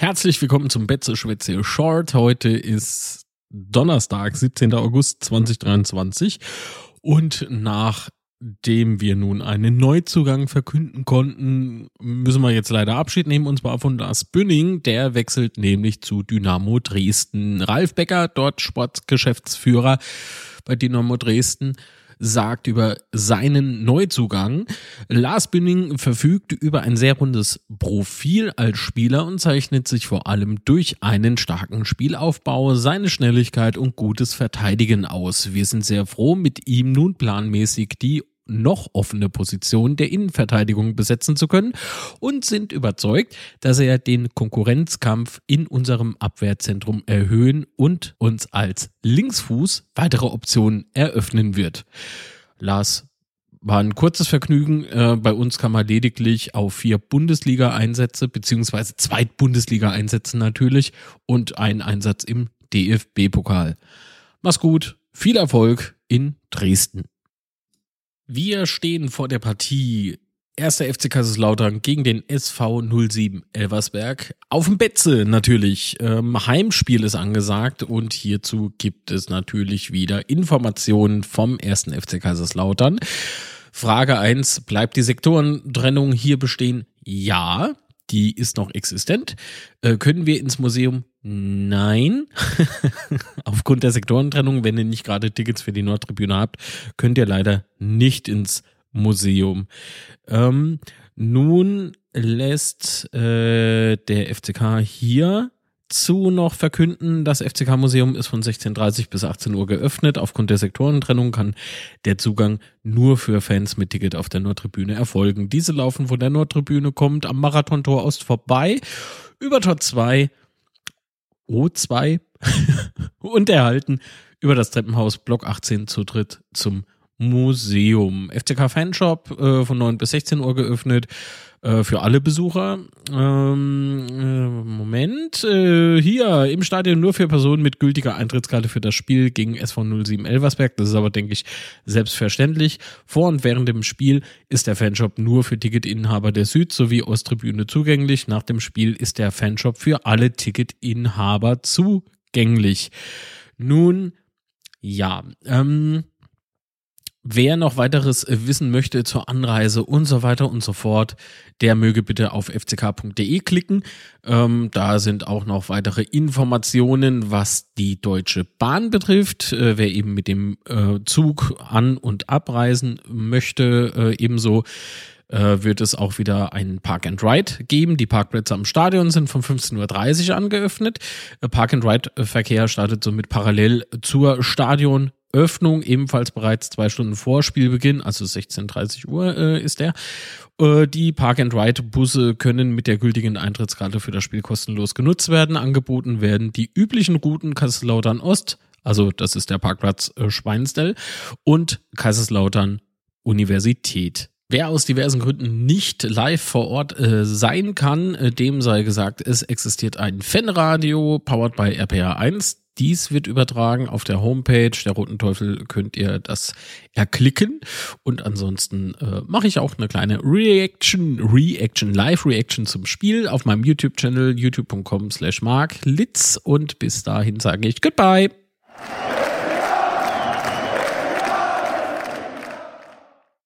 Herzlich willkommen zum Betze Schwätze Short. Heute ist Donnerstag, 17. August 2023 und nachdem wir nun einen Neuzugang verkünden konnten, müssen wir jetzt leider Abschied nehmen und zwar von Lars Bünning. Der wechselt nämlich zu Dynamo Dresden. Ralf Becker, dort Sportgeschäftsführer bei Dynamo Dresden, sagt über seinen Neuzugang. Lars Bünding verfügt über ein sehr rundes Profil als Spieler und zeichnet sich vor allem durch einen starken Spielaufbau, seine Schnelligkeit und gutes Verteidigen aus. Wir sind sehr froh, mit ihm nun planmäßig die noch offene Position der Innenverteidigung besetzen zu können und sind überzeugt, dass er den Konkurrenzkampf in unserem Abwehrzentrum erhöhen und uns als Linksfuß weitere Optionen eröffnen wird. Lars war ein kurzes Vergnügen. Äh, bei uns kam er lediglich auf vier Bundesliga-Einsätze, beziehungsweise Zweit-Bundesliga-Einsätze natürlich und einen Einsatz im DFB-Pokal. Mach's gut, viel Erfolg in Dresden. Wir stehen vor der Partie Erster FC Kaiserslautern gegen den SV 07 Elversberg. Auf dem Betze natürlich. Ähm, Heimspiel ist angesagt und hierzu gibt es natürlich wieder Informationen vom ersten FC Kaiserslautern. Frage eins: bleibt die Sektorentrennung hier bestehen? Ja, die ist noch existent. Äh, können wir ins Museum? Nein. Aufgrund der Sektorentrennung, wenn ihr nicht gerade Tickets für die Nordtribüne habt, könnt ihr leider nicht ins Museum. Ähm, nun lässt äh, der FCK hier zu noch verkünden, das FCK-Museum ist von 16.30 bis 18 Uhr geöffnet. Aufgrund der Sektorentrennung kann der Zugang nur für Fans mit Ticket auf der Nordtribüne erfolgen. Diese laufen von der Nordtribüne, kommt am Marathontor Ost vorbei, über Tor 2, O2 und erhalten über das Treppenhaus Block 18 Zutritt zum Museum. FCK Fanshop äh, von 9 bis 16 Uhr geöffnet äh, für alle Besucher. Ähm, äh, Moment, äh, hier im Stadion nur für Personen mit gültiger Eintrittskarte für das Spiel gegen SV 07 Elversberg. Das ist aber, denke ich, selbstverständlich. Vor und während dem Spiel ist der Fanshop nur für Ticketinhaber der Süd- sowie Osttribüne zugänglich. Nach dem Spiel ist der Fanshop für alle Ticketinhaber zugänglich. Nun, ja, ähm, Wer noch weiteres äh, wissen möchte zur Anreise und so weiter und so fort, der möge bitte auf fck.de klicken. Ähm, da sind auch noch weitere Informationen, was die Deutsche Bahn betrifft. Äh, wer eben mit dem äh, Zug an- und abreisen möchte, äh, ebenso äh, wird es auch wieder ein Park and Ride geben. Die Parkplätze am Stadion sind von 15.30 Uhr angeöffnet. Äh, Park and Ride Verkehr startet somit parallel zur Stadion Öffnung ebenfalls bereits zwei Stunden vor Spielbeginn, also 16.30 Uhr äh, ist der. Äh, die Park-and-Ride-Busse können mit der gültigen Eintrittskarte für das Spiel kostenlos genutzt werden. Angeboten werden die üblichen Routen Kaiserslautern Ost, also das ist der Parkplatz äh, Schweinsdell, und Kaiserslautern Universität. Wer aus diversen Gründen nicht live vor Ort äh, sein kann, äh, dem sei gesagt, es existiert ein Fanradio powered by RPA 1. Dies wird übertragen auf der Homepage der Roten Teufel. Könnt ihr das erklicken. Und ansonsten äh, mache ich auch eine kleine Reaction, Reaction, Live-Reaction zum Spiel auf meinem YouTube-Channel youtube.com slash marklitz. Und bis dahin sage ich Goodbye.